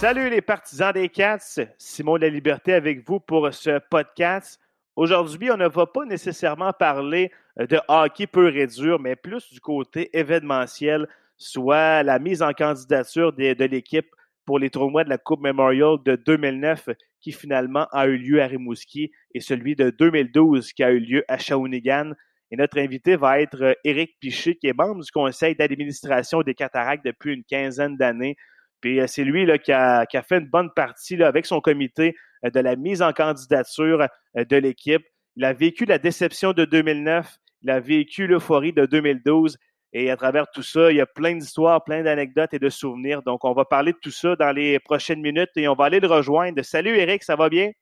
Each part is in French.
Salut les partisans des Cats, Simon de la Liberté avec vous pour ce podcast. Aujourd'hui, on ne va pas nécessairement parler de hockey pur et mais plus du côté événementiel, soit la mise en candidature de, l'équipe pour les tournois de la Coupe Memorial de 2009 qui finalement a eu lieu à Rimouski et celui de 2012 qui a eu lieu à Shawinigan. Et notre invité va être Éric Piché, qui est membre du conseil d'administration des cataractes depuis une quinzaine d'années. Puis euh, c'est lui là, qui, a, fait une bonne partie là, avec son comité euh, de la mise en candidature euh, de l'équipe. Il a vécu la déception de 2009, il a vécu l'euphorie de 2012 et à travers tout ça, il y a plein d'histoires, plein d'anecdotes et de souvenirs. Donc, on va parler de tout ça dans les prochaines minutes et on va aller le rejoindre. Salut Eric, ça va bien?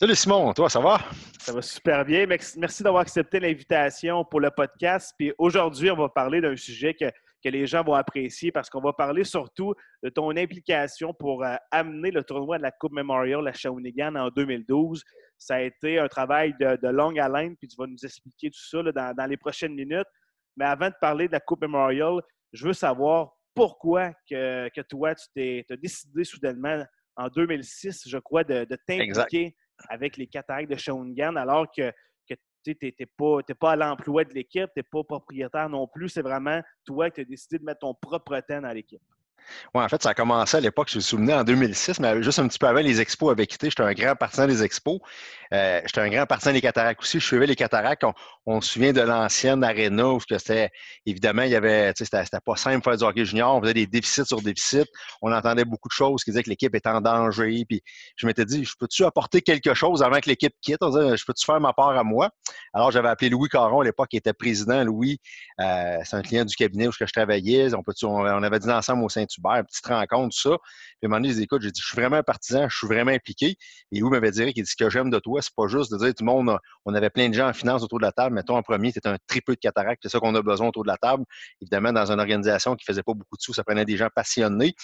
Salut Simon, toi, ça va? Ça va super bien. Merci d'avoir accepté l'invitation pour le podcast. Puis aujourd'hui, on va parler d'un sujet que que les gens vont apprécier parce qu'on va parler surtout de ton implication pour euh, amener le tournoi de la Coupe Memorial à Shawinigan en 2012. Ça a été un travail de, longue haleine, puis tu vas nous expliquer tout ça dans, les prochaines minutes. Mais avant de parler de la Coupe Memorial, je veux savoir pourquoi que, toi, tu t'es as décidé soudainement en 2006, je crois, de, t'impliquer avec les Cataractes de Shawinigan, alors que tu n'es pas, pas à l'emploi de l'équipe, tu n'es pas propriétaire non plus. C'est vraiment toi qui as décidé de mettre ton propre temps dans l'équipe. Oui, en fait, ça a commencé à l'époque, je me souvenais, en 2006, mais juste un petit peu avant, les expos avaient quitté. J'étais un grand partisan des expos. Euh, j'étais un grand partisan des cataractes aussi. Je suivais les cataractes. Se souvient de l'ancienne Arena où c'était, évidemment, il y avait, c'était, c'était pas simple de faire du hockey junior. On faisait des déficits sur déficits. On entendait beaucoup de choses qui disaient que l'équipe était en danger. Puis je m'étais dit, je peux-tu apporter quelque chose avant que l'équipe quitte? On je peux-tu faire ma part à moi? Alors, j'avais appelé Louis Caron à l'époque, qui était président. Louis, euh, c'est un client du cabinet où je travaillais. On, peut on, avait dit ensemble au Saint-Hubert, petite rencontre, tout ça. Puis à un moment donné, il dit, écoute, j'ai dit, je suis vraiment un partisan, je suis vraiment impliqué. Et Louis m'avait dit, qu'il dit, ce que j'aime de toi, c'est pas juste de dire tout le monde, on avait plein de gens en finance autour de la table, toi en premier, tu un triple de cataracte, c'est ça qu'on a besoin autour de la table. Évidemment, dans une organisation qui faisait pas beaucoup de sous, ça prenait des gens passionnés.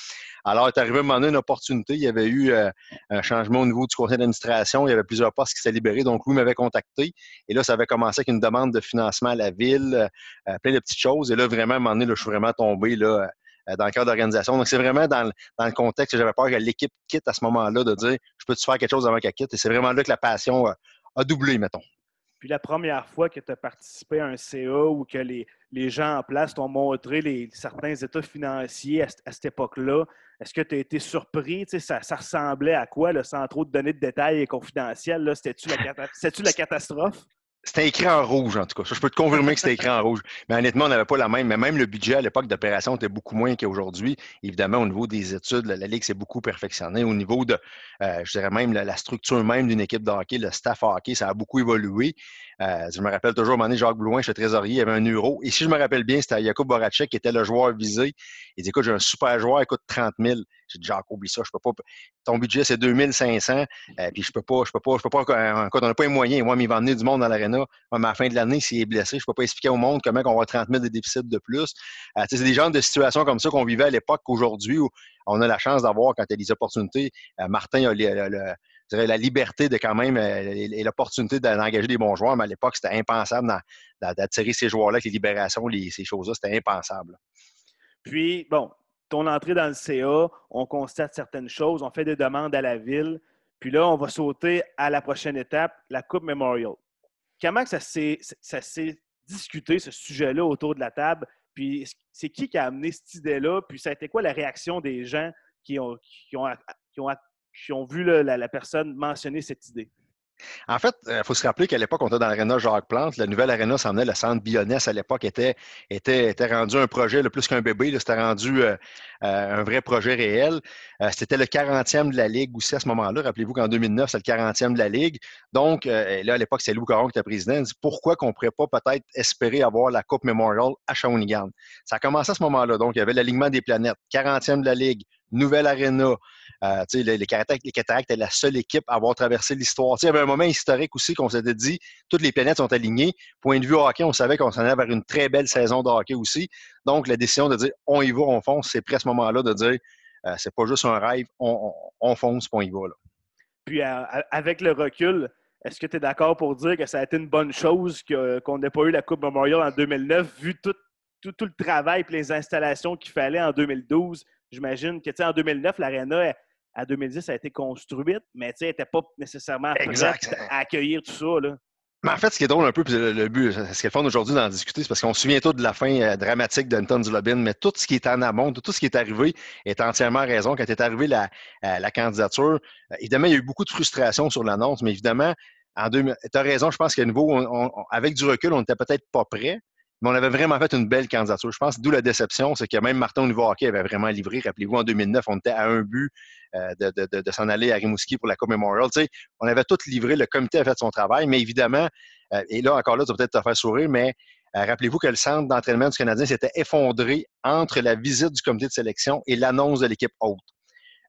Alors, est arrivé à un moment donné une opportunité, il y avait eu euh, un changement au niveau du conseil d'administration, il y avait plusieurs postes qui s'étaient libérés, donc Louis m'avait contacté. Et là, ça avait commencé avec une demande de financement à la ville, euh, plein de petites choses. Et là, vraiment, à un moment donné, je suis vraiment tombé là, euh, dans le cadre d'organisation. Donc, c'est vraiment dans, le contexte que j'avais peur que l'équipe quitte à ce moment-là, de dire je peux-tu faire quelque chose avant qu'elle quitte? Et c'est vraiment là que la passion a doublé, mettons. Puis la première fois que tu as participé à un CA ou que les, gens en place t'ont montré les, certains états financiers à, cette époque-là, est-ce que tu as été surpris? Ça, ça, ressemblait à quoi, là, sans trop te donner de détails et confidentiels? C'était-tu la catastrophe? C'était écrit en rouge, en tout cas. je peux te confirmer que c'était écrit en rouge. Mais honnêtement, on n'avait pas la même. Mais même le budget à l'époque d'opération était beaucoup moins qu'aujourd'hui. Évidemment, au niveau des études, la, Ligue s'est beaucoup perfectionnée. Au niveau de, euh, je dirais même, la, structure même d'une équipe de hockey, le staff hockey, ça a beaucoup évolué. Euh, je me rappelle toujours, à un Jacques Blouin, suis trésorier, il y avait un euro. Et si je me rappelle bien, c'était Jakub Boracek qui était le joueur visé. Il dit, écoute, j'ai un super joueur, écoute, 30 000. J'ai dit, Jacques, oublie ça, je peux pas. Ton budget, c'est 2500. Euh, puis je peux pas, je peux pas, je peux pas, on n'a pas les moyens. Moi, va emmener du monde dans l'aréna. À la fin de l'année, s'il est blessé, je peux pas expliquer au monde comment on va 30 000 de déficit de plus. Euh, c'est des genres de situations comme ça qu'on vivait à l'époque qu'aujourd'hui, où on a la chance d'avoir, quand il y a des opportunités, euh, Martin a la liberté de quand même et l'opportunité d'engager des bons joueurs, mais à l'époque, c'était impensable d'attirer ces joueurs-là avec les libérations, ces choses-là, c'était impensable. Puis, bon, ton entrée dans le CA, on constate certaines choses, on fait des demandes à la ville, puis là, on va sauter à la prochaine étape, la Coupe Memorial. Comment ça s'est discuté, ce sujet-là, autour de la table? Puis c'est qui qui a amené cette idée-là? Puis ça a été quoi la réaction des gens qui ont, vu la personne mentionner cette idée? En fait, il faut se rappeler qu'à l'époque, on était dans l'aréna Jacques Plante. La nouvelle aréna s'en venait, le centre Bionès à l'époque était, était, rendu un projet, le plus qu'un bébé. C'était rendu euh, euh, un vrai projet réel. Euh, c'était le 40e de la Ligue aussi à ce moment-là. Rappelez-vous qu'en 2009, c'est le 40e de la Ligue. Donc, là, à l'époque, c'est Lou Caron qui était président. Il dit pourquoi qu'on ne pourrait pas peut-être espérer avoir la Coupe Memorial à Shawinigan? Ça a commencé à ce moment-là. Donc, il y avait l'alignement des planètes. 40e de la Ligue, nouvelle aréna. Euh, les, les, cataractes, étaient la seule équipe à avoir traversé l'histoire. Il y avait un moment historique aussi qu'on s'était dit, toutes les planètes sont alignées. Point de vue hockey, on savait qu'on s'en allait vers une très belle saison de hockey aussi. Donc, la décision de dire on y va, on fonce, c'est presque ce moment-là de dire euh, c'est pas juste un rêve, on, fonce, on y va. Puis, avec le recul, est-ce que tu es d'accord pour dire que ça a été une bonne chose qu'on n'ait pas eu la Coupe Memorial en 2009, vu tout, tout, tout le travail et les installations qu'il fallait en 2012 J'imagine que en 2009, l'Arena à 2010 a été construite, mais elle n'était pas nécessairement prête à accueillir tout ça. Là. Mais en fait, ce qui est drôle un peu, puis le, but, ce qui est fun aujourd'hui d'en discuter, c'est parce qu'on se souvient tout de la fin euh, dramatique d'Anton Zulobin, mais tout ce qui est en amont, tout ce qui est arrivé est entièrement raison. Quand est arrivée la, euh, la candidature, euh, évidemment, il y a eu beaucoup de frustration sur l'annonce, mais évidemment, en tu as raison, je pense qu'à nouveau, avec du recul, on n'était peut-être pas prêt, on avait vraiment fait une belle candidature. Je pense d'où la déception, c'est que même Martin hockey avait vraiment livré. Rappelez-vous, en 2009, on était à un but euh, de, s'en aller à Rimouski pour la Coupe Memorial. on avait tout livré, le comité a fait son travail, mais évidemment, euh, et là encore là, ça va peut-être te faire sourire, mais euh, rappelez-vous que le centre d'entraînement du Canadien s'était effondré entre la visite du comité de sélection et l'annonce de l'équipe haute.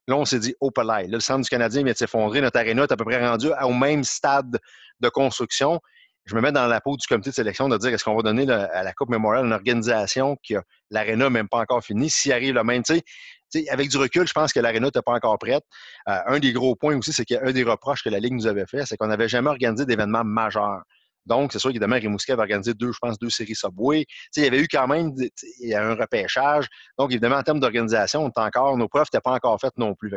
Là, on s'est dit, oh, là, le centre du Canadien vient de s'effondrer, notre aréna est à peu près rendu au même stade de construction je me mets dans la peau du comité de sélection de dire est-ce qu'on va donner à la Coupe Memorial une organisation qui a l'aréna même pas encore fini, s'il arrive le même, tu sais, avec du recul, je pense que l'aréna n'était pas encore prête. Euh, un des gros points aussi, c'est qu'un des reproches que la Ligue nous avait fait, c'est qu'on n'avait jamais organisé d'événements majeurs. Donc, c'est sûr qu'évidemment, Rimouski avait organisé deux, je pense, deux séries Subway. il y avait eu quand même un repêchage. Donc, évidemment, en termes d'organisation, encore, nos preuves n'étaient pas encore faites non plus.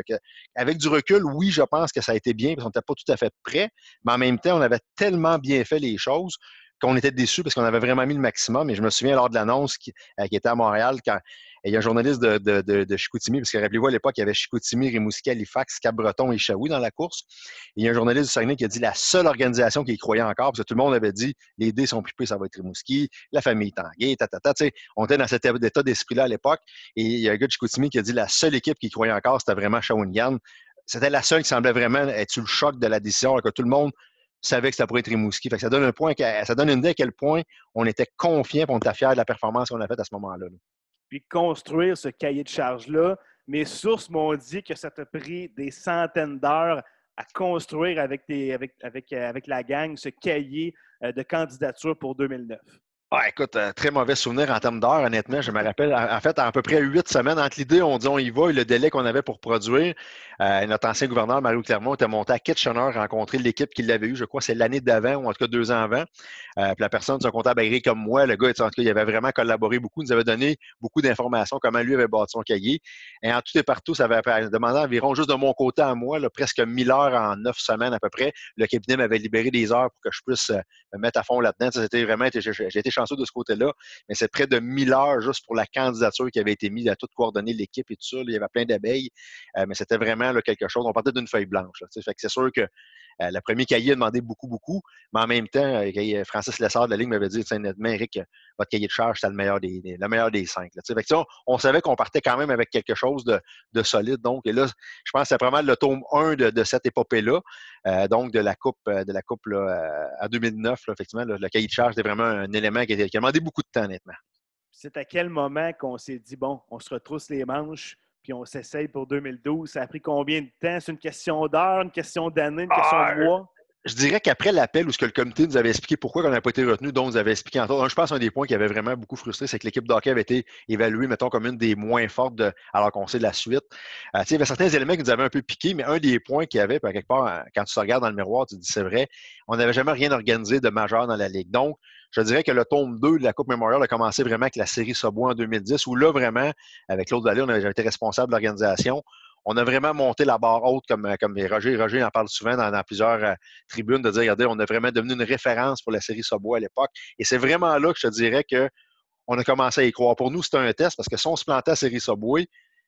avec du recul, oui, je pense que ça a été bien parce qu'on n'était pas tout à fait prêt, mais en même temps, on avait tellement bien fait les choses qu'on était déçus parce qu'on avait vraiment mis le maximum. Et je me souviens lors de l'annonce qui, euh, qui, était à Montréal, quand il y a un journaliste de, de, Chicoutimi, parce que rappelez-vous, à l'époque, il y avait Chicoutimi, Rimouski, Halifax, Cap-Breton et Chaoui dans la course. Et il y a un journaliste du Saguenay qui a dit la seule organisation qui y croyait encore, parce que tout le monde avait dit les dés sont pipés, ça va être Rimouski, la famille Tanguay, tatata. Tu sais, on était dans cet état d'esprit-là à l'époque. Et il y a un gars de Chicoutimi qui a dit la seule équipe qui croyait encore, c'était vraiment Shawinigan. C'était la seule qui semblait vraiment être sous le choc de la décision, alors que tout le monde savait que ça pourrait être Rimouski. Fait ça donne un point, ça donne une idée à quel point on était confiant et on était fiers de la performance qu'on a faite à ce moment-là. Puis construire ce cahier de charges-là. Mes sources m'ont dit que ça t'a pris des centaines d'heures à construire avec, avec, avec, avec la gang ce cahier euh, de candidature pour 2009. Ah, écoute, euh, très mauvais souvenir en termes d'heures, honnêtement. Je me rappelle, en fait, à peu près huit semaines, entre l'idée, on dit on y va, et le délai qu'on avait pour produire, euh, notre ancien gouverneur, Mario Clermont, était monté à Kitchener, rencontrer l'équipe qui l'avait eu, je crois, c'est l'année d'avant, ou en tout cas deux ans avant. Euh, puis la personne, son comptable agréé comme moi, le gars, en tout cas, il avait vraiment collaboré beaucoup, il nous avait donné beaucoup d'informations, comment lui avait bâti son cahier. Et en tout et partout, ça avait demandé environ, juste de mon côté à moi, presque 1000 heures en neuf semaines à peu près. Le cabinet m'avait libéré des heures pour que je puisse me mettre à fond là-dedans. C'était vraiment, j'ai été de ce côté-là, mais c'est près de 1000 heures juste pour la candidature qui avait été mise à tout coordonner l'équipe et tout ça. il y avait plein d'abeilles, euh, mais c'était vraiment quelque chose. On partait d'une feuille blanche. c'est sûr que euh, le premier cahier a demandé beaucoup, beaucoup, mais en même temps, euh, Francis Lessard de la Ligue m'avait dit, honnêtement, Eric, votre cahier de charge, c'est le meilleur des, le meilleur des cinq. on, savait qu'on partait quand même avec quelque chose de, solide. Et là, je pense que c'est vraiment le tome 1 de, cette épopée-là, euh, donc de la Coupe, de la coupe à 2009, effectivement, le cahier de charge était vraiment un élément qui, a demandé beaucoup de temps, honnêtement. C'est à quel moment qu'on s'est dit, bon, on se retrousse les manches, puis on s'essaye pour 2012. Ça a pris combien de temps? C'est une question d'heure, une question d'année, une question de ah, mois? Je dirais qu'après l'appel où ce que le comité nous avait expliqué pourquoi on n'a pas été retenu, dont nous avait expliqué en je pense un des points qui avait vraiment beaucoup frustré, c'est que l'équipe d'hockey avait été évaluée, mettons, comme une des moins fortes de, alors qu'on sait de la suite. Euh, il y avait certains éléments qui nous avaient un peu piqué, mais un des points qu'il y avait, quelque part, quand tu te regardes dans le miroir, tu te dis c'est vrai, on n'avait jamais rien organisé de majeur dans la Ligue. Donc, je dirais que le tome 2 de la Coupe Memorial a commencé vraiment avec la série Subway en 2010, où là, vraiment, avec l'autre Vallée, on avait été responsable de l'organisation. On a vraiment monté la barre haute, comme, comme Roger. Roger en parle souvent dans, plusieurs euh, tribunes, de dire, regardez, on est vraiment devenu une référence pour la série Subway à l'époque. Et c'est vraiment là que je te dirais que on a commencé à y croire. Pour nous, c'était un test parce que si on se plantait à série Subway,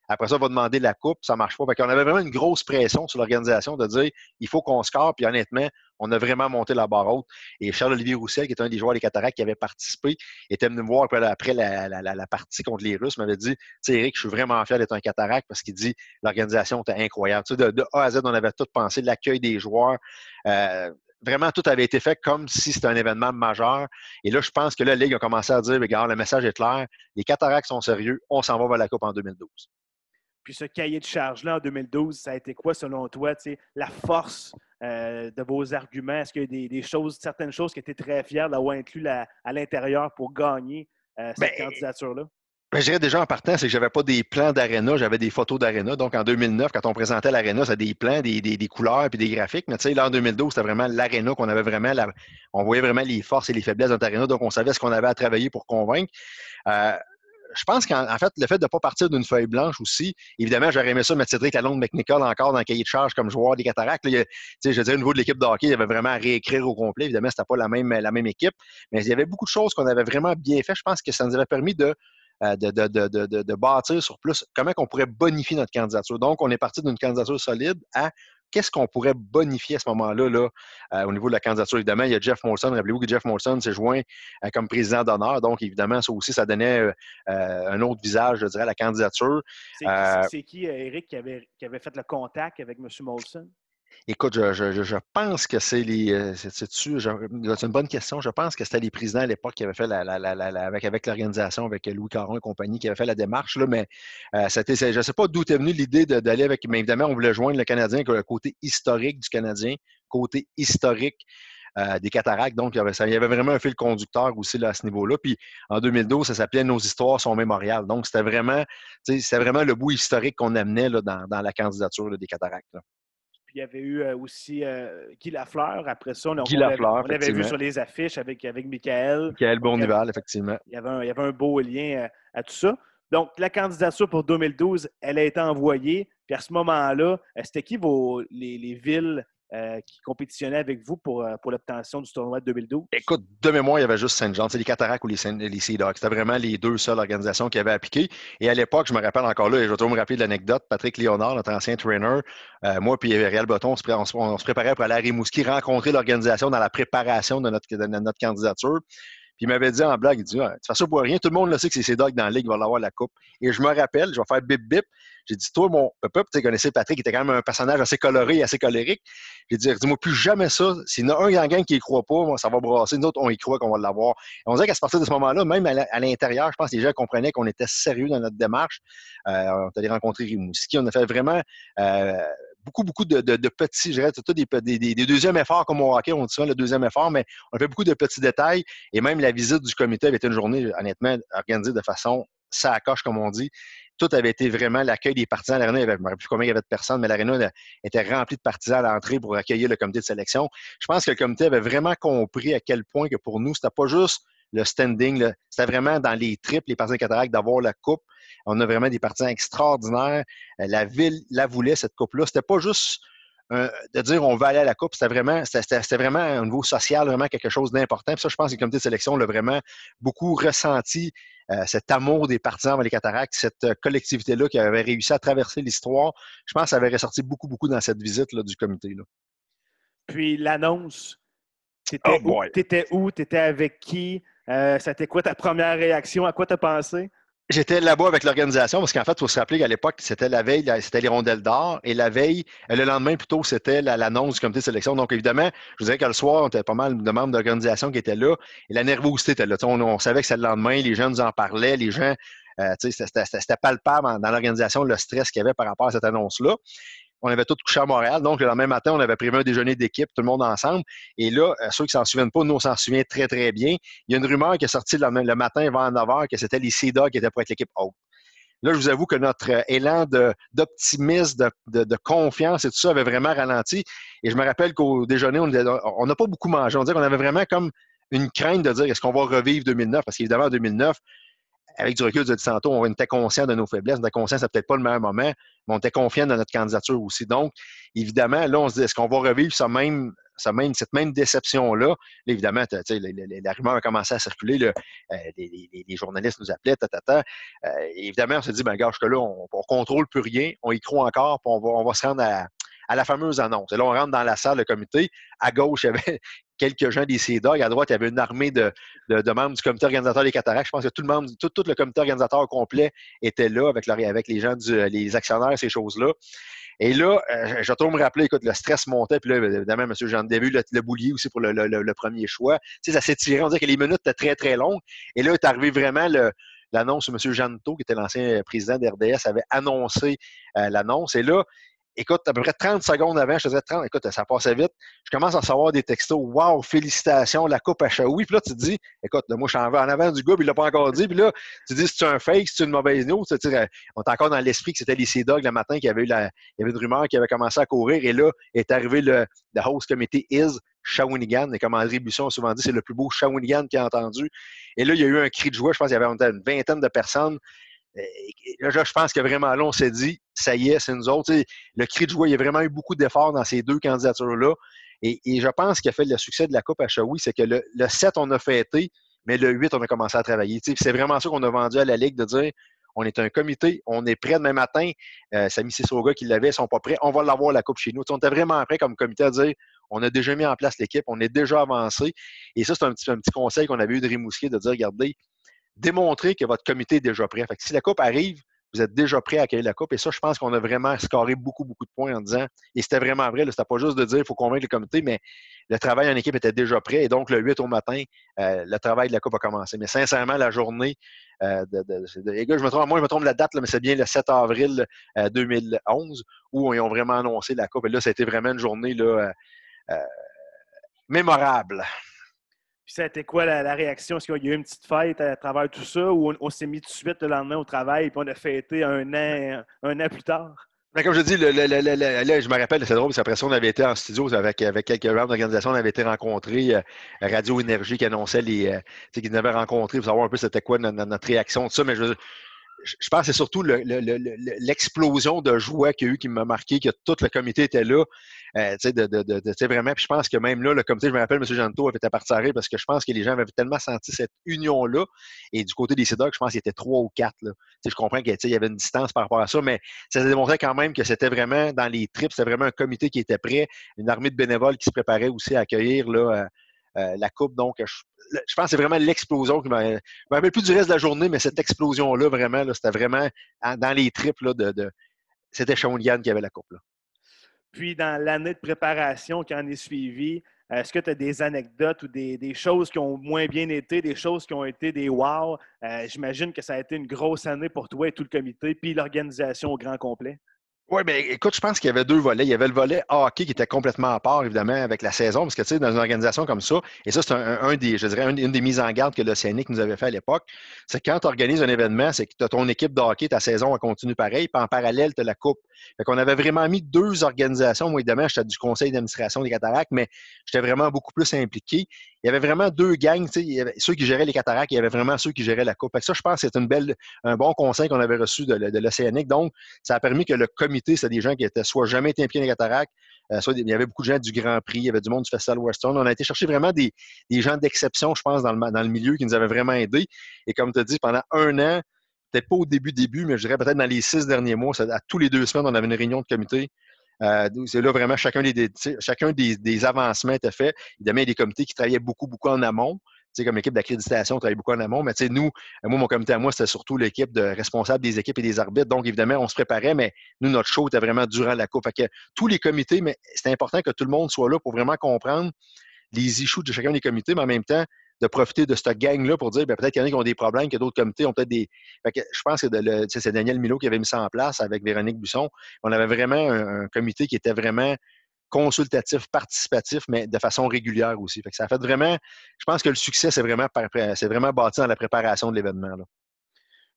après ça, on va demander la coupe, ça marche pas. On avait vraiment une grosse pression sur l'organisation de dire il faut qu'on score. Puis honnêtement, on a vraiment monté la barre haute. Et Charles-Olivier Roussel, qui est un des joueurs des Cataractes qui avait participé, était venu me voir après, la, partie contre les Russes, m'avait dit Tu Eric, je suis vraiment fier d'être un Cataracte parce qu'il dit l'organisation était incroyable. de, A à Z, on avait tout pensé, l'accueil des joueurs. Euh, vraiment, tout avait été fait comme si c'était un événement majeur. Et là, je pense que la Ligue a commencé à dire, regarde, le message est clair, les Cataractes sont sérieux, on s'en va vers la Coupe en 2012. Puis ce cahier de charge-là en 2012, ça a été quoi selon toi, la force euh, de vos arguments? Est-ce qu'il y a des, choses, certaines choses qui étaient très fiers d'avoir inclus à l'intérieur pour gagner euh, cette ben, candidature-là? Ben, je dirais déjà en partant, c'est que j'avais pas des plans d'aréna, j'avais des photos d'aréna. Donc en 2009, quand on présentait l'aréna, c'était des plans, des, des, couleurs puis des graphiques. Mais tu sais, là en 2012, c'était vraiment l'aréna qu'on avait vraiment, on voyait vraiment les forces et les faiblesses de notre aréna. Donc on savait ce qu'on avait à travailler pour convaincre. Euh, je pense qu'en fait, le fait de ne pas partir d'une feuille blanche aussi, évidemment, j'aurais aimé ça mettre Cédric Lalonde McNichol encore dans le cahier de charge comme joueur des cataractes. Je dirais, au niveau de l'équipe de hockey, il y avait vraiment à réécrire au complet. Évidemment, ce n'était pas la même, la même équipe, mais il y avait beaucoup de choses qu'on avait vraiment bien fait. Je pense que ça nous avait permis de euh, de, de, de, bâtir sur plus comment on pourrait bonifier notre candidature. Donc, on est parti d'une candidature solide à qu'est-ce qu'on pourrait bonifier à ce moment-là là, euh, au niveau de la candidature? Évidemment, il y a Jeff Molson. Rappelez-vous que Jeff Molson s'est joint euh, comme président d'honneur. Donc, évidemment, ça aussi, ça donnait un autre visage, je dirais, à la candidature. C'est qui, Eric, qui avait, qui avait fait le contact avec M. Molson? Écoute, je, pense que c'est les. Euh, c'est une bonne question. Je pense que c'était les présidents à l'époque qui avaient fait la, avec, avec l'organisation, avec Louis Caron et compagnie, qui avaient fait la démarche. Mais euh, je ne sais pas d'où est venue l'idée d'aller avec. Mais évidemment, on voulait joindre le Canadien le côté historique du Canadien, côté historique. Euh, des cataractes. Donc, il y, avait, vraiment un fil conducteur aussi à ce niveau-là. Puis en 2012, ça s'appelait Nos histoires sont mémoriales. Donc, c'était vraiment, vraiment le bout historique qu'on amenait dans, dans, la candidature des cataractes. Puis il y avait eu euh, aussi euh, Guy Lafleur. Après ça, on, Guy Lafleur, on avait vu sur les affiches avec, avec Michael. Michael Bournival, effectivement. Il y, avait un, il y avait un beau lien euh, à, tout ça. Donc, la candidature pour 2012, elle a été envoyée. Puis à ce moment-là, c'était qui vos, les, les villes euh, qui compétitionnait avec vous pour, euh, pour l'obtention du tournoi de 2012? Écoute, de mémoire, il y avait juste Saint-Jean. C'est les Cataractes ou les, les Sea Dogs. C'était vraiment les deux seules organisations qui avaient appliqué. Et à l'époque, je me rappelle encore là, et je vais toujours me rappeler de l'anecdote, Patrick Léonard, notre ancien trainer, euh, moi puis Réal Botton, on se, préparait pour aller à Rimouski rencontrer l'organisation dans la préparation de notre candidature. Puis il m'avait dit en blague, il dit, ah, tu fais ça pour rien, tout le monde le sait que c'est ces dogs dans la ligue qui vont avoir la coupe. Et je me rappelle, je vais faire bip bip, j'ai dit, toi, mon peuple, tu connaissais Patrick, qui était quand même un personnage assez coloré et assez colérique. J'ai dit, dis-moi plus jamais ça. S'il y en a un dans gang qui y croit pas, moi, ça va brasser. Nous autres, on y croit qu'on va l'avoir. on dirait qu'à partir de ce moment-là, même à l'intérieur, je pense que les gens comprenaient qu'on était sérieux dans notre démarche. Euh, on est allé rencontrer Rimouski. On a fait vraiment euh, beaucoup, beaucoup de, petits, je dirais, des, des, des, deuxièmes efforts comme au hockey, on dit souvent le deuxième effort, mais on fait beaucoup de petits détails. Et même la visite du comité avait été une journée, honnêtement, organisée de façon ça coche, comme on dit tout avait été vraiment l'accueil des partisans. L'aréna, je ne me rappelle plus combien il y avait de personnes, mais l'aréna était remplie de partisans à l'entrée pour accueillir le comité de sélection. Je pense que le comité avait vraiment compris à quel point que pour nous, c'était pas juste le standing, c'était vraiment dans les tripes, les partisans cataractes, d'avoir la coupe. On a vraiment des partisans extraordinaires. Euh, la ville la voulait, cette coupe-là. C'était pas juste de dire on va aller à la Coupe, c'était vraiment, c'était, vraiment au niveau social, vraiment quelque chose d'important. Ça, je pense que le comité de sélection l'a vraiment beaucoup ressenti, euh, cet amour des partisans avec les cataractes, cette euh, collectivité-là qui avait réussi à traverser l'histoire. Je pense que ça avait ressorti beaucoup, beaucoup dans cette visite là, du comité. Là. Puis l'annonce, t'étais oh où? T'étais où? T'étais avec qui? Euh, C'était quoi ta première réaction? À quoi t'as pensé? J'étais là-bas avec l'organisation parce qu'en fait, il faut se rappeler qu'à l'époque, c'était la veille, c'était les rondelles d'or et la veille, euh, le lendemain plutôt, c'était l'annonce du comité de sélection. Donc évidemment, je vous dirais que le soir, on était pas mal de membres d'organisation qui étaient là et la nervosité était là. On, savait que c'était le lendemain, les gens nous en parlaient, les gens, euh, c'était palpable dans l'organisation le stress qu'il y avait par rapport à cette annonce-là on avait tous couché à Montréal. Donc, le lendemain matin, on avait prévu un déjeuner d'équipe, tout le monde ensemble. Et là, euh, ceux qui s'en souviennent pas, nous, on s'en souvient très, très bien. Il y a une rumeur qui est sortie le, matin vers 9 h que c'était les CEDA qui étaient pour être l'équipe haute. Là, je vous avoue que notre euh, élan d'optimisme, de, de, confiance et tout ça avait vraiment ralenti. Et je me rappelle qu'au déjeuner, on n'a pas beaucoup mangé. On dirait qu'on avait vraiment comme une crainte de dire est-ce qu'on va revivre 2009? Parce qu'évidemment, en 2009, avec du recul, de tantôt, on était conscient de nos faiblesses. On était conscient que ce peut-être pas le meilleur moment, mais on était confiant dans notre candidature aussi. Donc, évidemment, là, on se dit, est-ce qu'on va revivre ça même, ça même, cette même déception-là? évidemment, la rumeur a commencé à circuler. Euh, les, journalistes nous appelaient, ta, euh, évidemment, on s'est dit, ben, gars, là, on ne contrôle plus rien, on y croit encore, puis on va se rendre à, à la fameuse annonce. Et là, on rentre dans la salle, de comité. À gauche, il y avait quelques gens des CEDOG. À droite, il y avait une armée de, membres du comité organisateur des cataractes. Je pense que tout le comité organisateur complet était là avec, les gens, les actionnaires, ces choses-là. Et là, euh, je retourne me rappeler, écoute, le stress montait, puis là, évidemment, M. Jean Début, le, le boulier aussi pour le, premier choix. Tu sais, ça s'est tiré. On dirait que les minutes étaient très, très longues. Et là est arrivé vraiment l'annonce, M. Janto, qui était l'ancien président d'RDS, avait annoncé euh, l'annonce. Et là, écoute, à peu près 30 secondes avant, je te disais 30, écoute, ça passait vite. Je commence à recevoir des textos. Wow, félicitations, la coupe à Shaoui. Puis là, tu te dis, écoute, moi, je suis en avant du gars, puis il l'a pas encore dit. Puis là, tu te dis, c'est un fake, c'est une mauvaise news. On est encore dans l'esprit que c'était les Sea Dogs le matin, qu'il y avait eu la, il y avait une rumeur qui avait commencé à courir. Et là, est arrivé le, host committee is Shawinigan. Et comme André Busson a souvent dit, c'est le plus beau Shawinigan qu'il a entendu. Et là, il y a eu un cri de joie. Je pense qu'il y avait une vingtaine de personnes. Là, je pense que vraiment là, on s'est dit, ça y est, c'est nous autres. le cri de joie, il y a vraiment eu beaucoup d'efforts dans ces deux candidatures-là. Et, je pense qu'il a fait le succès de la Coupe à Shawi, c'est que le, 7, on a fêté, mais le 8, on a commencé à travailler. C'est vraiment ça qu'on a vendu à la Ligue de dire on est un comité, on est prêt demain matin. Euh, Samy Sissoga qui l'avait, ils sont pas prêts. On va l'avoir la Coupe chez nous. on était vraiment prêt comme comité à dire on a déjà mis en place l'équipe, on est déjà avancé. Et ça, c'est un petit, un petit conseil qu'on avait eu de Rimouski de dire regardez, démontrez que votre comité est déjà prêt. Fait que si la Coupe arrive, vous êtes déjà prêt à accueillir la Coupe. Et ça, je pense qu'on a vraiment scoré beaucoup, beaucoup de points en disant, et c'était vraiment vrai, c'était pas juste de dire qu'il faut convaincre le comité, mais le travail en équipe était déjà prêt. Et donc, le 8 au matin, euh, le travail de la Coupe a commencé. Mais sincèrement, la journée, euh, de, je me trompe, moi, je me trompe la date, mais c'est bien le 7 avril 2011 euh, où ils ont vraiment annoncé la Coupe. Et là, ça a été vraiment une journée mémorable. Puis ça a été quoi la, réaction? Est-ce qu'il y a eu une petite fête à, travers tout ça ou on, s'est mis tout de suite le lendemain au travail et on a fêté un an, un an plus tard? Ben, comme je dis, je me rappelle, c'est drôle, parce qu'après ça, on avait été en studio avec, avec quelques membres d'organisation, on avait été rencontrés, euh, Radio Énergie qui annonçait les. Euh, qui nous avait rencontrés pour savoir un peu c'était quoi notre, réaction, tout ça. Mais je, je pense que c'est surtout l'explosion de joie qu'il y a eu qui m'a marqué, que tout le comité était là. Euh, vraiment, puis je pense que même là, le comité, je me rappelle, M. Janto avait été partagé parce que je pense que les gens avaient tellement senti cette union-là. Et du côté des CEDOC, je pense qu'il y était trois ou quatre. Je comprends qu'il y avait une distance par rapport à ça, mais ça démontrait quand même que c'était vraiment dans les trips, c'était vraiment un comité qui était prêt, une armée de bénévoles qui se préparait aussi à accueillir là, euh, la Coupe. Donc, je, pense que c'est vraiment l'explosion qui m'a. Je me plus du reste de la journée, mais cette explosion-là, vraiment, c'était vraiment dans les tripes de. C'était Shawinigan qui avait la coupe. Là. Puis, dans l'année de préparation qui en est suivie, est-ce que tu as des anecdotes ou des, choses qui ont moins bien été, des choses qui ont été des wow? Euh, j'imagine que ça a été une grosse année pour toi et tout le comité, puis l'organisation au grand complet. Oui, bien, écoute, je pense qu'il y avait deux volets. Il y avait le volet hockey qui était complètement à part, évidemment, avec la saison, parce que, tu sais, dans une organisation comme ça, et ça, c'est un, des, je dirais, une des mises en garde que l'Océanique nous avait fait à l'époque, c'est quand tu organises un événement, c'est que tu as ton équipe de hockey, ta saison, elle continue pareil, puis en parallèle, tu as la coupe. Fait qu'on avait vraiment mis deux organisations. Moi, évidemment, j'étais du conseil d'administration des cataractes, mais j'étais vraiment beaucoup plus impliqué. Il y avait vraiment deux gangs, tu sais, ceux qui géraient les cataractes, il y avait vraiment ceux qui géraient la coupe. Fait que ça, je pense que c'est un bon conseil qu'on avait reçu de, l'Océanique. Donc, ça a permis que le comité, c'était des gens qui étaient soit jamais été impliqués dans les cataractes, euh, soit il y avait beaucoup de gens du Grand Prix, il y avait du monde du Festival Western. On a été chercher vraiment des, gens d'exception, je pense, dans le, milieu qui nous avaient vraiment aidés. Et comme tu as dit, pendant un an, peut-être pas au début, début, mais je dirais peut-être dans les six derniers mois, à tous les deux semaines, on avait une réunion de comité. Euh, c'est là vraiment chacun des, chacun des, avancements était fait. Il y a des comités qui travaillaient beaucoup, beaucoup en amont. Sais, comme l'équipe d'accréditation, on travaillait beaucoup en amont, mais nous, moi, mon comité à moi, c'était surtout l'équipe de responsables des équipes et des arbitres. Donc, évidemment, on se préparait, mais nous, notre show était vraiment durant la Coupe. Fait que tous les comités, mais c'est important que tout le monde soit là pour vraiment comprendre les issues de chacun des comités, mais en même temps, de profiter de cette gang-là pour dire ben, peut-être qu'il y en a qui ont des problèmes, que d'autres comités ont peut-être des. je pense que c'est Daniel Milo qui avait mis ça en place avec Véronique Busson. On avait vraiment un, comité qui était vraiment consultatif, participatif, mais de façon régulière aussi. Fait que ça a fait vraiment. Je pense que le succès, c'est vraiment, c'est vraiment bâti dans la préparation de l'événement.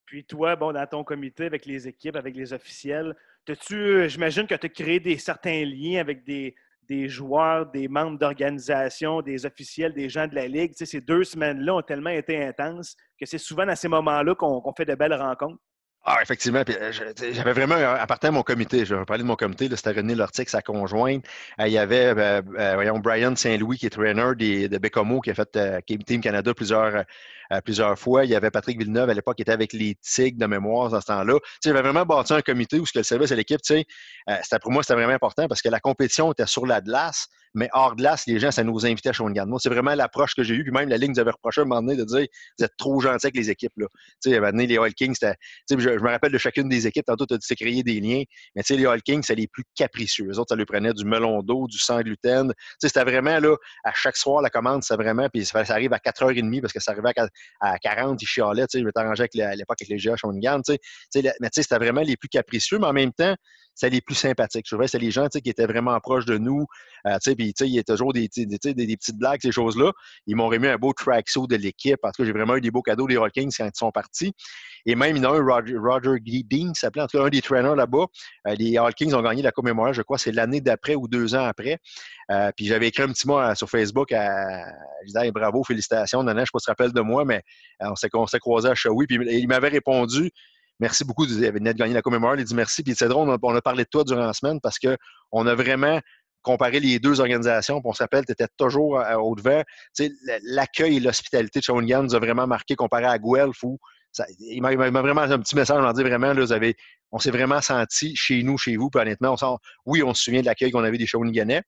Puis toi, bon, dans ton comité avec les équipes, avec les officiels, tu j'imagine que tu as créé des certains liens avec des, des joueurs, des membres d'organisation, des officiels, des gens de la Ligue? ces deux semaines-là ont tellement été intenses que c'est souvent dans ces moments-là qu'on fait de belles rencontres. Ah, effectivement. Euh, j'avais vraiment, à partir de mon comité, je vais parler de mon comité, c'était René Lortic, sa conjointe. Euh, il y avait, euh, voyons, Brian Saint-Louis, qui est trainer des, de Bécomo, qui a fait Team Canada plusieurs, plusieurs fois. Il y avait Patrick Villeneuve, à l'époque, qui était avec les Tigres de mémoire dans ce temps-là. J'avais vraiment bâti un comité où ce que le service à l'équipe, pour moi, c'était vraiment important parce que la compétition était sur la glace mais hors glace, les gens, ça nous invitait à Shawinigan. Moi, c'est vraiment l'approche que j'ai eue. Puis même la ligne nous avait reproché à un moment donné de dire Vous êtes trop gentil avec les équipes. Tu sais, donné, les All Kings. Je, je me rappelle de chacune des équipes. Tantôt, tu as dit c'est créer des liens. Mais tu sais, les All Kings, c'est les plus capricieux. Les autres, ça lui prenait du melon d'eau, du sang gluten. Tu sais, c'était vraiment là, à chaque soir, la commande, c'est vraiment. Puis ça, arrive à 4h30 parce que ça arrivait à, 40, ils chialaient. Tu sais, je m'étais arrangé à l'époque avec les GA Shawinigan. Tu sais, mais tu sais, c'était vraiment les plus capricieux. Mais en même temps, c'est les plus sympathiques. Je trouvais c'est les gens qui étaient vraiment proches de nous. Euh, il y a toujours des, petites blagues, ces choses-là. Ils m'ont remis un beau tracksuit de l'équipe. parce que j'ai vraiment eu des beaux cadeaux des Hawkins quand ils sont partis. Et même, il y en a un, Roger, Roger Dean, s'appelait, en tout cas, un des trainers là-bas. Euh, les Hawkins ont gagné la Coupe je crois, c'est l'année d'après ou deux ans après. Euh, puis j'avais écrit un petit mot sur Facebook à, je disais, bravo, félicitations, Nana, je ne sais pas si tu de moi, mais on s'est croisé à Shawi, puis il m'avait répondu merci beaucoup, vous venez de gagner la commémoration. Il dit merci. Puis c'est drôle, on a, parlé de toi durant la semaine parce qu'on a vraiment comparé les deux organisations. Puis on s'appelle, tu étais toujours au devant. L'accueil et l'hospitalité de Shawinigan nous a vraiment marqué comparé à Guelph il m'a vraiment un petit message, on dit vraiment, là, on s'est vraiment senti chez nous, chez vous, puis honnêtement, on sent, oui, on se souvient de l'accueil qu'on avait des Shawiniganais,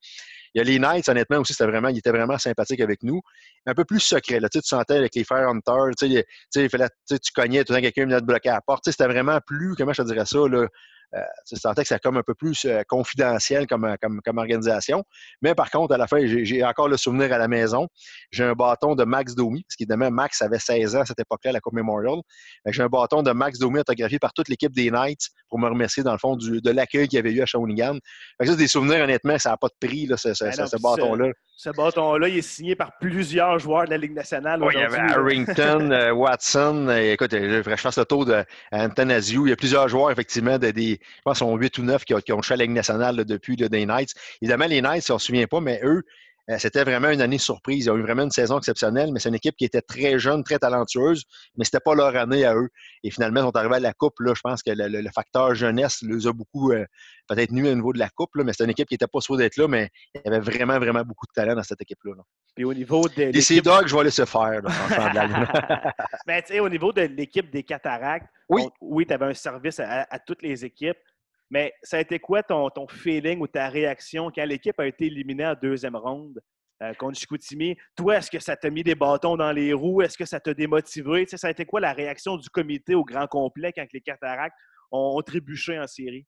il y a les Knights, honnêtement, aussi, c'était vraiment, ils étaient vraiment sympathiques avec nous. Un peu plus secret, tu, sentais avec les Fire Hunters, tu, sais, tu, sais, tu cognais, tout le temps, quelqu'un venait te bloquer à la porte. C'était vraiment plus, comment je te dirais ça, là, euh, tu sentais que c'était comme un peu plus euh, confidentiel comme, euh, comme, comme, organisation. Mais par contre, à la fin, j'ai encore le souvenir à la maison. J'ai un bâton de Max Domi, parce qu'évidemment, Max avait 16 ans à cette époque-là à la Coupe Memorial. J'ai un bâton de Max Domi autographié par toute l'équipe des Knights pour me remercier, dans le fond, du, de l'accueil qu'il y avait eu à Shawinigan. ça, c'est des souvenirs, honnêtement, ça n'a pas de prix, là, ce, ce, ben ce bâton-là. Ce bâton-là, il est signé par plusieurs joueurs de la Ligue nationale. Oui, il y avait Harrington, euh, Watson. Euh, écoute, je, fasse le tour d'Anthony Il y a plusieurs joueurs, effectivement, de, des, je pense, sont 8 ou 9 qui ont, qui ont touché la Ligue nationale depuis des Knights. Évidemment, les Knights, on ne se souvient pas, mais eux, c'était vraiment une année surprise. Ils ont eu vraiment une saison exceptionnelle, mais c'est une équipe qui était très jeune, très talentueuse, mais ce n'était pas leur année à eux. Et finalement, ils sont arrivés à la Coupe. Là, je pense que le, facteur jeunesse les a beaucoup euh, peut-être nuit au niveau de la Coupe, mais c'était une équipe qui n'était pas sûre d'être là, mais il y avait vraiment, vraiment beaucoup de talent dans cette équipe-là. Puis au niveau de Les Sea Dogs, je vais laisser faire. mais tu sais, au niveau de l'équipe des Cataractes, oui, oui tu avais un service à toutes les équipes. Mais ça a été quoi ton, feeling ou ta réaction quand l'équipe a été éliminée en deuxième ronde euh, contre Chicoutimi? Toi, est-ce que ça t'a mis des bâtons dans les roues? Est-ce que ça t'a démotivé? ça a été quoi la réaction du comité au grand complet quand les Cataractes ont trébuché en série?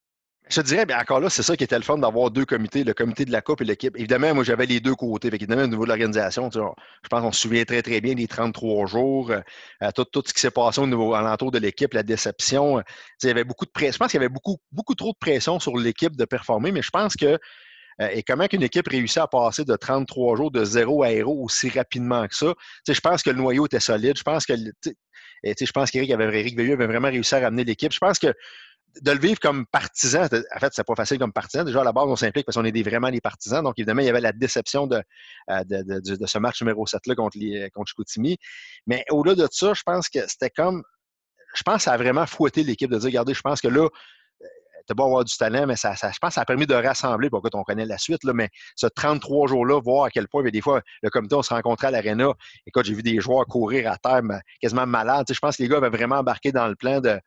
Je te dirais, bien encore là, c'est ça qui était le fun d'avoir deux comités, le comité de la Coupe et l'équipe. Évidemment, moi, j'avais les deux côtés. évidemment, au niveau de l'organisation, je pense qu'on se souvient très, très bien des 33 jours, euh, euh, tout, ce qui s'est passé au niveau alentour de l'équipe, la déception. il y avait beaucoup de pression. Je pense qu'il y avait beaucoup, beaucoup trop de pression sur l'équipe de performer, mais je pense que euh, et comment qu'une équipe réussit à passer de 33 jours de zéro à héros aussi rapidement que ça? je pense que le noyau était solide. Je pense que je pense qu'Éric avait, avait vraiment réussi à ramener l'équipe. Je pense que de le vivre comme partisan, en fait, c'est pas facile comme partisan. Déjà, à la base, on s'implique parce qu'on est vraiment des partisans. Donc, évidemment, il y avait la déception de, euh, ce match numéro 7-là contre, contre Chicoutimi. Mais au-delà de ça, je pense que c'était comme. Je pense que ça a vraiment fouetté l'équipe de dire regardez, je pense que là, t'as beau avoir du talent, mais ça, ça, je pense que ça a permis de rassembler, pour que on connaît la suite, là, mais ce 33 jours-là, voir à quel point, des fois, le comité, on se rencontrait à l'Arena. Écoute, j'ai vu des joueurs courir à terre quasiment malades. je pense que les gars avaient vraiment embarqué dans le plan de,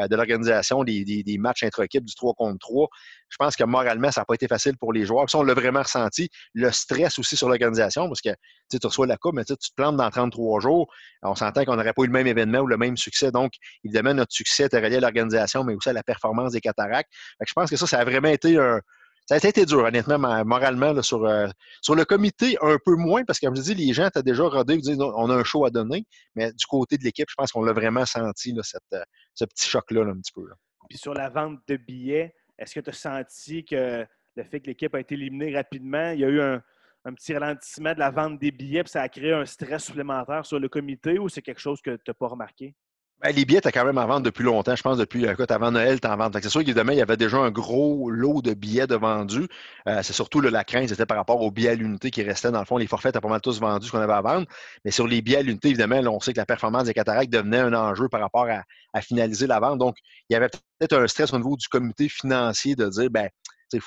euh, de l'organisation des, des, matchs intra-équipe du 3 contre 3. Je pense que moralement, ça n'a pas été facile pour les joueurs. Puis on l'a vraiment ressenti. Le stress aussi sur l'organisation, parce que tu reçois la Coupe, mais tu te plantes dans 33 jours. On s'entend qu'on n'aurait pas eu le même événement ou le même succès. Donc, évidemment, notre succès était relié à l'organisation, mais aussi à la performance des cataractes. je pense que ça, ça a vraiment été un, ça a été dur, honnêtement, moralement, sur, euh, sur le comité, un peu moins, parce que, comme je dis, les gens étaient déjà rodés, disent, on a un show à donner, mais du côté de l'équipe, je pense qu'on l'a vraiment senti, là, euh, ce petit choc-là, un petit peu. Puis sur la vente de billets, est-ce que tu as senti que le fait que l'équipe a été éliminée rapidement, il y a eu un, petit ralentissement de la vente des billets, ça a créé un stress supplémentaire sur le comité, ou c'est quelque chose que tu n'as pas remarqué? Ben, les billets, tu quand même à vendre depuis longtemps. Je pense depuis écoute, avant Noël, tu en vends. C'est sûr qu'évidemment, il y avait déjà un gros lot de billets de vendus. Euh, c'est surtout le la crainte, c'était par rapport aux billets à l'unité qui restaient. Dans le fond, les forfaits étaient pas mal tous vendus, ce qu'on avait à vendre. Mais sur les billets à l'unité, évidemment, on sait que la performance des cataractes devenait un enjeu par rapport à, finaliser la vente. Donc, il y avait peut-être un stress au niveau du comité financier de dire, ben,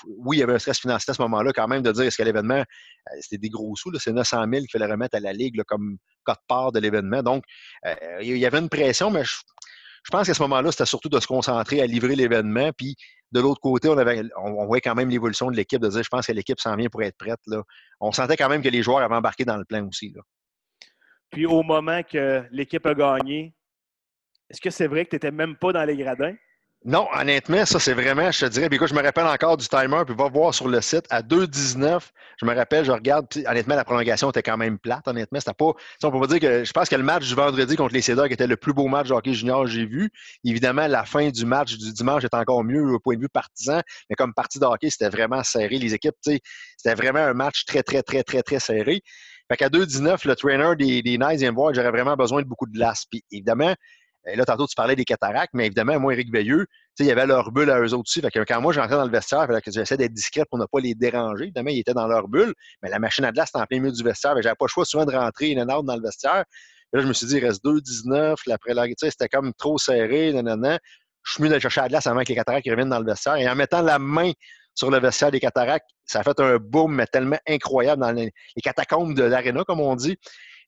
oui, il y avait un stress financier à ce moment-là, quand même, de dire est-ce que l'événement, euh, c'était des gros sous, c'est 900 000 qu'il fallait remettre à la Ligue comme code-part de l'événement. Donc, euh, il y avait une pression, mais je, pense qu'à ce moment-là, c'était surtout de se concentrer à livrer l'événement. Puis, de l'autre côté, on, voyait quand même l'évolution de l'équipe, de dire je pense que l'équipe s'en vient pour être prête. Là. On sentait quand même que les joueurs avaient embarqué dans le plan aussi. Là. Puis, au moment que l'équipe a gagné, est-ce que c'est vrai que tu n'étais même pas dans les gradins? Non, honnêtement, ça, c'est vraiment, je te dirais, puis écoute, je me rappelle encore du timer, puis va voir sur le site, à 2,19, je me rappelle, je regarde, puis honnêtement, la prolongation était quand même plate, honnêtement, c'était pas, on peut pas dire que, je pense que le match du vendredi contre les Cédars était le plus beau match de hockey junior que j'ai vu. Évidemment, la fin du match du dimanche est encore mieux au point de vue partisan, mais comme partie de hockey, c'était vraiment serré. Les équipes, tu sais, c'était vraiment un match très, très, très, très, très serré. Fait qu'à 2,19, le trainer des, des Knights vient me voir, j'aurais vraiment besoin de beaucoup de glace. Puis évidemment, et là, tantôt, tu parlais des cataractes, mais évidemment, moi, Éric Veilleux, il y avait leur bulle à eux autres aussi. Fait que quand moi, j'entrais dans le vestiaire, que j'essaie d'être discret pour ne pas les déranger. Évidemment, ils étaient dans leur bulle, mais la machine à glace était en plein milieu du vestiaire. J'avais pas le choix souvent de rentrer in and dans le vestiaire. là, je me suis dit, il reste 2-19. L'après c'était comme trop serré. Je suis mieux d'aller chercher la glace avant que les cataractes reviennent dans le vestiaire. Et en mettant la main sur le vestiaire des cataractes, ça a fait un boom, mais tellement incroyable dans les, catacombes de l'aréna, comme on dit.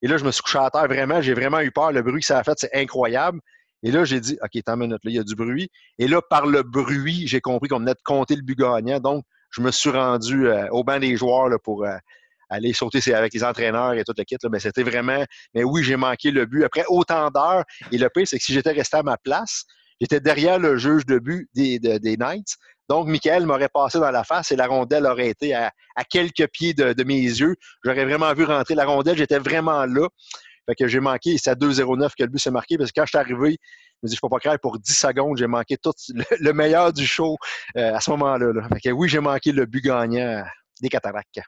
Et là, je me suis couché à terre vraiment. J'ai vraiment eu peur. Le bruit que ça a fait, c'est incroyable. Et là, j'ai dit, OK, tant minute, là, il y a du bruit. Et là, par le bruit, j'ai compris qu'on venait de compter le but gagnant. Donc, je me suis rendu euh, au banc des joueurs pour euh, aller sauter avec les entraîneurs et toute la kit. Mais c'était vraiment. Mais oui, j'ai manqué le but après autant d'heures. Et le pire, c'est que si j'étais resté à ma place, j'étais derrière le juge de but des Knights. Donc, Michael m'aurait passé dans la face et la rondelle aurait été à, quelques pieds de, mes yeux. J'aurais vraiment vu rentrer la rondelle. J'étais vraiment là. Fait que j'ai manqué, c'est à 2-0-9 que le but s'est marqué, parce que quand je suis arrivé, je me dis, je peux pas croire, pour 10 secondes, j'ai manqué tout le, meilleur du show euh, à ce moment-là. Que oui, j'ai manqué le but gagnant des Cataractes.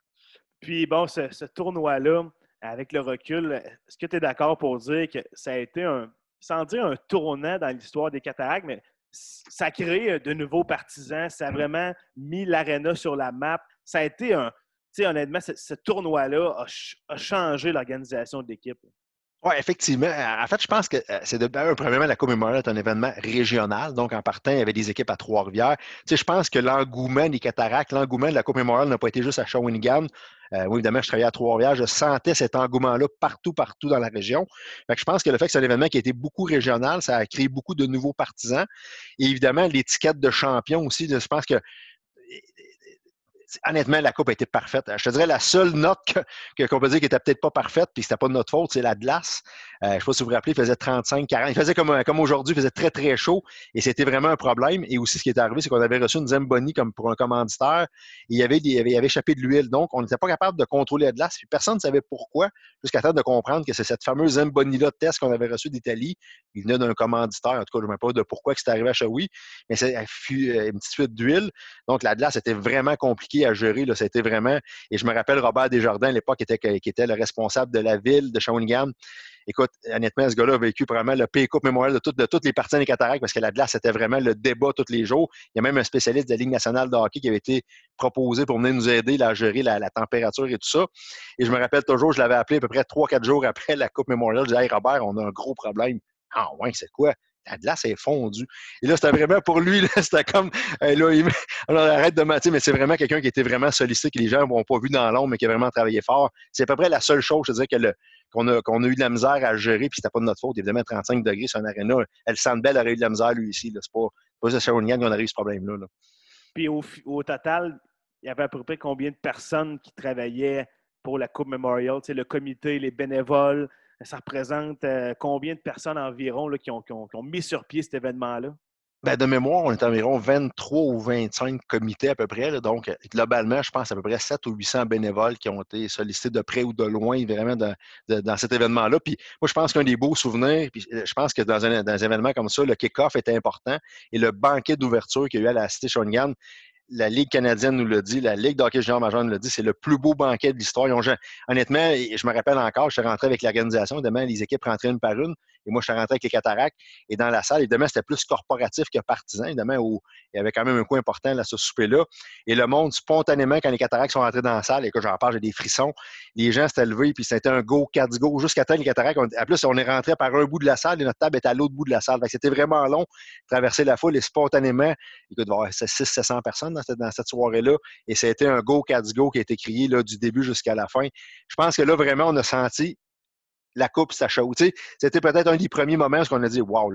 Puis bon, ce, tournoi-là, avec le recul, est-ce que tu es d'accord pour dire que ça a été un, sans dire un tournant dans l'histoire des Cataractes, mais ça a créé de nouveaux partisans, ça a vraiment mis l'aréna sur la map. Ça a été un, tu sais, honnêtement, ce, tournoi-là a, a, changé l'organisation de l'équipe. Oui, effectivement. En fait, je pense que euh, c'est de premièrement, la Coupe Memorial est un événement régional. Donc, en partant, il y avait des équipes à Trois-Rivières. Tu sais, je pense que l'engouement des cataractes, l'engouement de la Coupe Memorial n'a pas été juste à Shawinigan. Euh, oui, évidemment, je travaillais à Trois-Rivières. Je sentais cet engouement-là partout, partout dans la région. Fait que je pense que le fait que c'est un événement qui a été beaucoup régional, ça a créé beaucoup de nouveaux partisans. Et évidemment, l'étiquette de champion aussi, je pense que honnêtement, la coupe a été parfaite. Je te dirais la seule note qu'on peut dire qui était peut-être pas parfaite, puis c'était pas de notre faute, c'est la glace. Euh, je ne sais pas si vous vous rappelez, il faisait 35, 40. Il faisait comme, comme aujourd'hui, il faisait très, très chaud et c'était vraiment un problème. Et aussi, ce qui est arrivé, c'est qu'on avait reçu une Zamboni comme pour un commanditaire. Et il y avait, il avait, échappé de l'huile. Donc, on n'était pas capable de contrôler la glace. Puis personne ne savait pourquoi, jusqu'à temps de comprendre que c'est cette fameuse Zamboni-là de test qu'on avait reçu d'Italie. Il venait d'un commanditaire. En tout cas, je ne sais pas de pourquoi c'est arrivé à Shawi, mais c'est euh, une petite fuite d'huile. Donc, la glace était vraiment compliquée à gérer. Là. C'était vraiment. Et je me rappelle Robert Desjardins à l'époque, était, qui était le responsable de la ville de Shawinigan écoute, honnêtement, ce gars-là a vécu vraiment le Pays Coupe mémorial de, toutes les parties des cataractes parce que la glace, c'était vraiment le débat tous les jours. Il y a même un spécialiste de la Ligue nationale de hockey qui avait été proposé pour venir nous aider à gérer la, température et tout ça. Et je me rappelle toujours, je l'avais appelé à peu près trois, quatre jours après la Coupe mémorial. Je disais, hey Robert, on a un gros problème. Ah ouais, c'est quoi? La glace est fondue. Et là, c'était vraiment pour lui, c'était comme, là, il, alors, arrête de mentir, mais c'est vraiment quelqu'un qui était vraiment sollicité, que les gens n'ont pas vu dans l'ombre, mais qui a vraiment travaillé fort. C'est à peu près la seule chose, je dirais, que qu'on a, a eu de la misère à gérer, puis c'était pas de notre faute. Évidemment, 35 degrés sur un aréna, elle Sandbell aurait eu de la misère, lui, ici. C'est pas, pas Shawinigan qu'on a eu ce problème-là. Puis au, total, il y avait à peu près combien de personnes qui travaillaient pour la Coupe Memorial? Le comité, les bénévoles, ça représente euh, combien de personnes environ là, qui, ont, mis sur pied cet événement-là? Ben, de mémoire, on est environ 23 ou 25 comités à peu près. donc, globalement, je pense à peu près 7 ou 800 bénévoles qui ont été sollicités de près ou de loin, vraiment, dans cet événement-là. Puis, moi, je pense qu'un des beaux souvenirs, puis euh, je pense que dans un, dans un événement comme ça, le kick-off était important et le banquet d'ouverture qu'il y a eu à la Cité Shawinigan la Ligue canadienne nous l'a dit, la Ligue d'hockey junior majeur nous l'a dit, c'est le plus beau banquet de l'histoire. Honnêtement, je me rappelle encore, je suis rentré avec l'organisation, demain, les équipes rentraient une par une, et moi, je suis rentré avec les cataractes, et dans la salle, évidemment, c'était plus corporatif que partisan, évidemment, où il y avait quand même un coin important à ce souper-là. Et le monde, spontanément, quand les cataractes sont rentrés dans la salle, et que j'en parle, j'ai des frissons, les gens s'étaient levés, puis c'était un go, quatre go, jusqu'à temps les cataractes. en plus, on est rentré par un bout de la salle, et notre table était à l'autre bout de la salle. C'était vraiment long, traverser la foule, et spontanément, il y avoir 600-700 personnes dans cette, soirée-là. Et c'était un go, quatre go qui a été crié du début jusqu'à la fin. Je pense que là, vraiment, on a senti la coupe, ça chaud. C'était peut-être un des premiers moments où on a dit Waouh,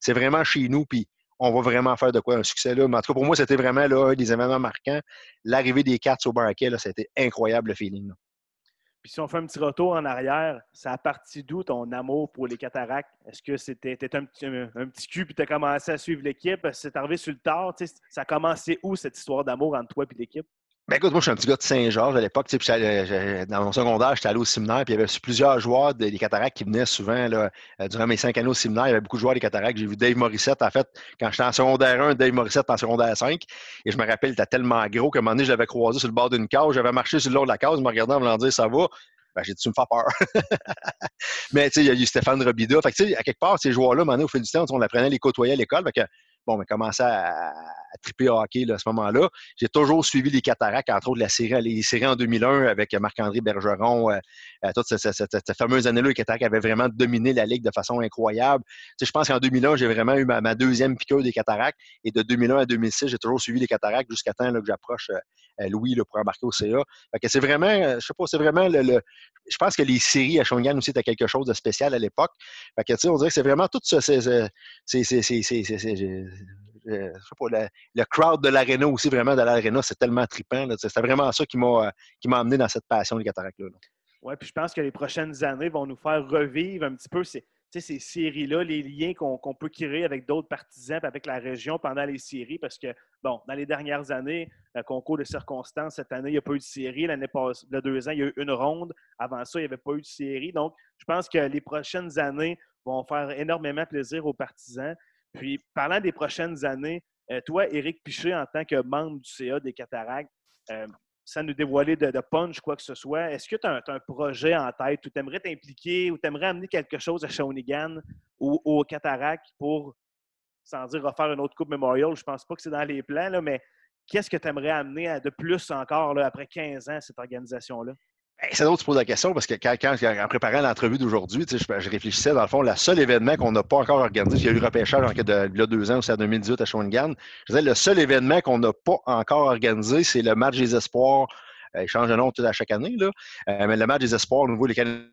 c'est vraiment chez nous, puis on va vraiment faire de quoi un succès là. Mais en tout cas, pour moi, c'était vraiment là, un des événements marquants. L'arrivée des Cats au banquet, c'était incroyable le feeling. Si on fait un petit retour en arrière, ça a parti d'où ton amour pour les cataractes? Est-ce que c'était un petit, un, petit cul puis tu as commencé à suivre l'équipe? C'est arrivé sur le tard? Ça a commencé où cette histoire d'amour entre toi et l'équipe? Ben écoute, moi, je suis un petit gars de Saint-Georges à l'époque. Dans mon secondaire, j'étais allé au séminaire, puis il y avait plusieurs joueurs des cataractes qui venaient souvent. Là, euh, durant mes cinq années au séminaire, il y avait beaucoup de joueurs des cataractes. J'ai vu Dave Morissette, en fait, quand j'étais en secondaire 1, Dave Morissette en secondaire 5. Et je me rappelle, il était tellement gros qu'à un moment donné, je l'avais croisé sur le bord d'une case. J'avais marché sur le de la case, me regardait en me disant Ça va? Ben, j'ai dit, tu me fais peur. Mais tu sais, il y a eu Stéphane Robida. Fait que, à quelque part, ces joueurs-là, au fil du temps, on apprenait à les côtoyer à l'école. Que, bon, on a commencé à, triper hockey là, à ce moment-là. J'ai toujours suivi les cataractes, entre autres la série, les séries en 2001 avec Marc-André Bergeron. Euh, euh toute cette, fameuse année-là, les cataractes avaient vraiment dominé la ligue de façon incroyable. Je pense qu'en 2001, j'ai vraiment eu ma, deuxième piqûre des cataractes. Et de 2001 à 2006, j'ai toujours suivi les cataractes jusqu'à temps que j'approche euh, Louis là, pour embarquer au CA. C'est vraiment, je sais pas, c'est vraiment le, Je pense que les séries à Shawinigan aussi étaient quelque chose de spécial à l'époque. On dirait que c'est vraiment tout ça. C'est, euh, le, crowd de l'aréna aussi, vraiment, de l'aréna, c'est tellement trippant. C'est vraiment ça qui m'a amené dans cette passion des cataractes-là. Oui, puis je pense que les prochaines années vont nous faire revivre un petit peu ces, ces séries-là, les liens qu'on peut créer avec d'autres partisans, avec la région pendant les séries, parce que, bon, dans les dernières années, le concours de circonstances, cette année, il n'y a pas eu de série. L'année passée, il y a deux ans, il y a eu une ronde. Avant ça, il n'y avait pas eu de série. Donc, je pense que les prochaines années vont faire énormément plaisir aux partisans. Puis, parlant des prochaines années, euh, toi, Éric Piché, en tant que membre du CA des cataractes, euh, sans nous dévoiler de, punch, quoi que ce soit, est-ce que tu as, un projet en tête où tu aimerais t'impliquer, ou tu aimerais amener quelque chose à Shawinigan ou au Cataract pour, sans dire refaire une autre Coupe Memorial, je pense pas que c'est dans les plans, mais qu'est-ce que tu aimerais amener de plus encore après 15 ans, cette organisation-là? C'est que tu poses la question parce que quand, en préparant l'entrevue d'aujourd'hui, je, je, réfléchissais, dans le fond, le seul événement qu'on n'a pas encore organisé, il y a eu repêchage en, de, il y a deux ans, c'est en 2018 à Shawinigan. Je disais, le seul événement qu'on n'a pas encore organisé, c'est le match des espoirs il change de nom tout à chaque année. Là. Euh, mais le match des espoirs au niveau des Canadiens,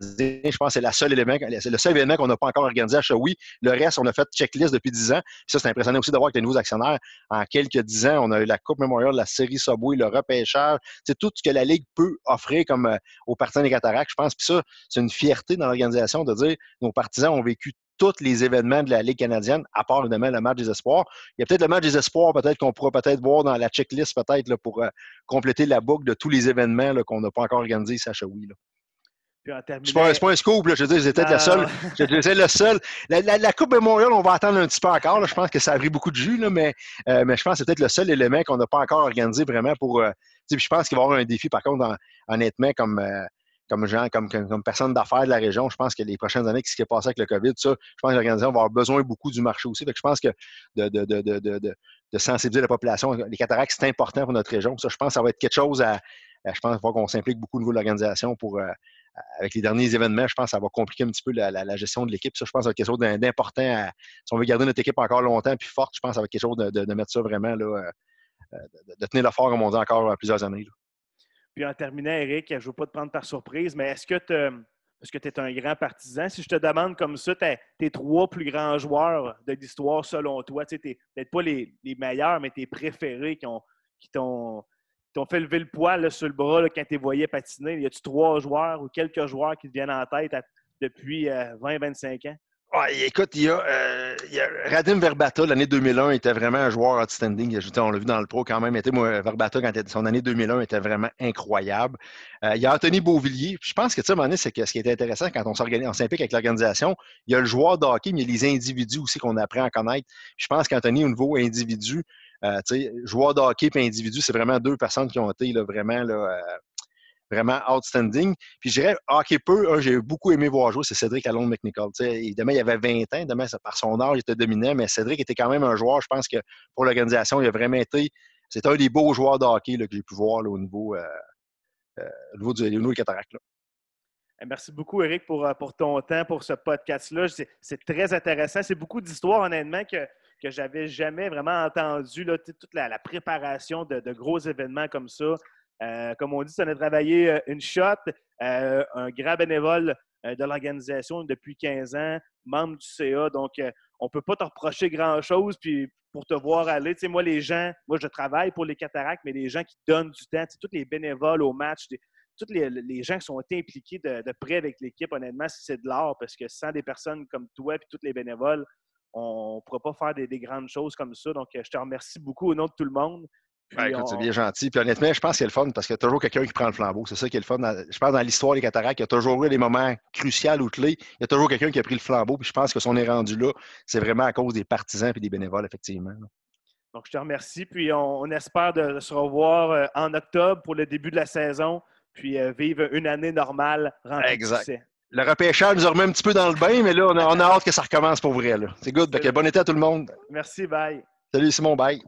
je pense que c'est le seul événement qu'on n'a pas encore organisé à Shawi. Le reste, on a fait checklist depuis 10 ans. ça, c'est impressionnant aussi de voir que les nouveaux actionnaires, en quelques 10 ans, on a eu la Coupe Memorial, la série Subway, le repêchage. C'est tout ce que la Ligue peut offrir comme euh, aux partisans des cataractes, je pense. Puis ça, c'est une fierté dans l'organisation de dire nos partisans ont vécu tous les événements de la Ligue canadienne, à part évidemment le match des espoirs. Il y a peut-être le match des espoirs, peut-être qu'on pourra peut-être voir dans la checklist, peut-être pour euh, compléter la boucle de tous les événements qu'on n'a pas encore organisés à Shawi. C'est pas, pas, un scoop, là. je veux dire, j'étais la seule. J'étais le seul. La, Coupe de Montréal, on va attendre un petit peu encore. Je pense que ça a pris beaucoup de jus, là, mais, euh, mais je pense que c'est peut-être le seul élément qu'on n'a pas encore organisé vraiment pour. Euh, je pense qu'il va y avoir un défi, par contre, honnêtement, comme comme gens, comme, comme, personne d'affaires de la région, je pense que les prochaines années, ce qui est passé avec le COVID, ça, je pense que l'organisation va avoir besoin beaucoup du marché aussi. je pense que de, de, de, de, sensibiliser la population, les cataractes, c'est important pour notre région. Ça, je pense que ça va être quelque chose à. je pense qu'on s'implique beaucoup au niveau de l'organisation pour. Euh, avec les derniers événements, je pense que ça va compliquer un petit peu la, gestion de l'équipe. Ça, je pense que être quelque chose d'important. Si on veut garder notre équipe encore longtemps puis forte, je pense que ça va être quelque chose de, mettre ça vraiment, là, euh, euh, de, tenir le fort, comme on dit, encore plusieurs années. Puis en terminant, Eric, je ne veux pas te prendre par surprise, mais est-ce que tu es un grand partisan? Si je te demande comme ça, tes trois plus grands joueurs de l'histoire selon toi, tu n'es peut-être pas les, meilleurs, mais tes préférés qui qui t'ont fait lever le poil sur le bras quand tu voyais patiner. Y a-tu trois joueurs ou quelques joueurs qui te viennent en tête depuis 20-25 euh, ans? écoute, il y, a, euh, Radim Verbata, l'année 2001, était vraiment un joueur outstanding. On l'a vu dans le pro quand même. moi, Verbata, quand son année 2001, était vraiment incroyable. Euh, il y a Anthony Beauvillier. Je pense que, tu sais, c'est que ce qui est intéressant quand on s'implique avec l'organisation, il y a le joueur de hockey, mais il y a les individus aussi qu'on apprend à connaître. je pense qu'Anthony, au niveau individu, euh, joueur de hockey et individu, c'est vraiment deux personnes qui ont été là, vraiment là, euh, vraiment outstanding. Puis je dirais, hockey peu, j'ai beaucoup aimé voir jouer, c'est Cédric Alon McNichol. évidemment, il avait 20 ans, demain, par son âge, il était dominant, mais Cédric était quand même un joueur, je pense que pour l'organisation, il a vraiment été. C'est un des beaux joueurs de hockey que j'ai pu voir au, niveau, euh, euh, au, niveau, du, niveau cataract. Eh, merci beaucoup, Eric, pour, euh, pour ton temps, pour ce podcast-là. C'est très intéressant. C'est beaucoup d'histoires, honnêtement, que, que j'avais jamais vraiment entendu. Là, toute la, préparation de, de, gros événements comme ça. Euh, comme on dit, ça a travaillé euh, une shot, euh, un grand bénévole de l'organisation depuis 15 ans, membre du CA. Donc, on ne peut pas te reprocher grand-chose. Puis, pour te voir aller, tu sais, moi, les gens, moi, je travaille pour les cataractes, mais les gens qui donnent du temps, tous les bénévoles au match, tous les, gens qui sont impliqués de, près avec l'équipe, honnêtement, c'est de l'art parce que sans des personnes comme toi et tous les bénévoles, on ne pourra pas faire des, grandes choses comme ça. Donc, je te remercie beaucoup au nom de tout le monde. C'est bien gentil. Puis honnêtement, je pense que c'est le fun parce qu'il y a toujours quelqu'un qui prend le flambeau. C'est ça qui est le fun. je pense dans l'histoire des cataractes, il y a toujours eu des moments cruciaux ou clés. Il y a toujours quelqu'un qui a pris le flambeau. Puis je pense que si on est rendu là, c'est vraiment à cause des partisans et des bénévoles, effectivement. Donc, je te remercie. Puis on, espère de, se revoir euh, en octobre pour le début de la saison. Puis euh, vivre une année normale remplie exact. Le repêchage nous a remis un petit peu dans le bain, mais là, on a, hâte que ça recommence pour vrai. C'est good. bon été à tout le monde. Merci, bye. Salut Simon, bye.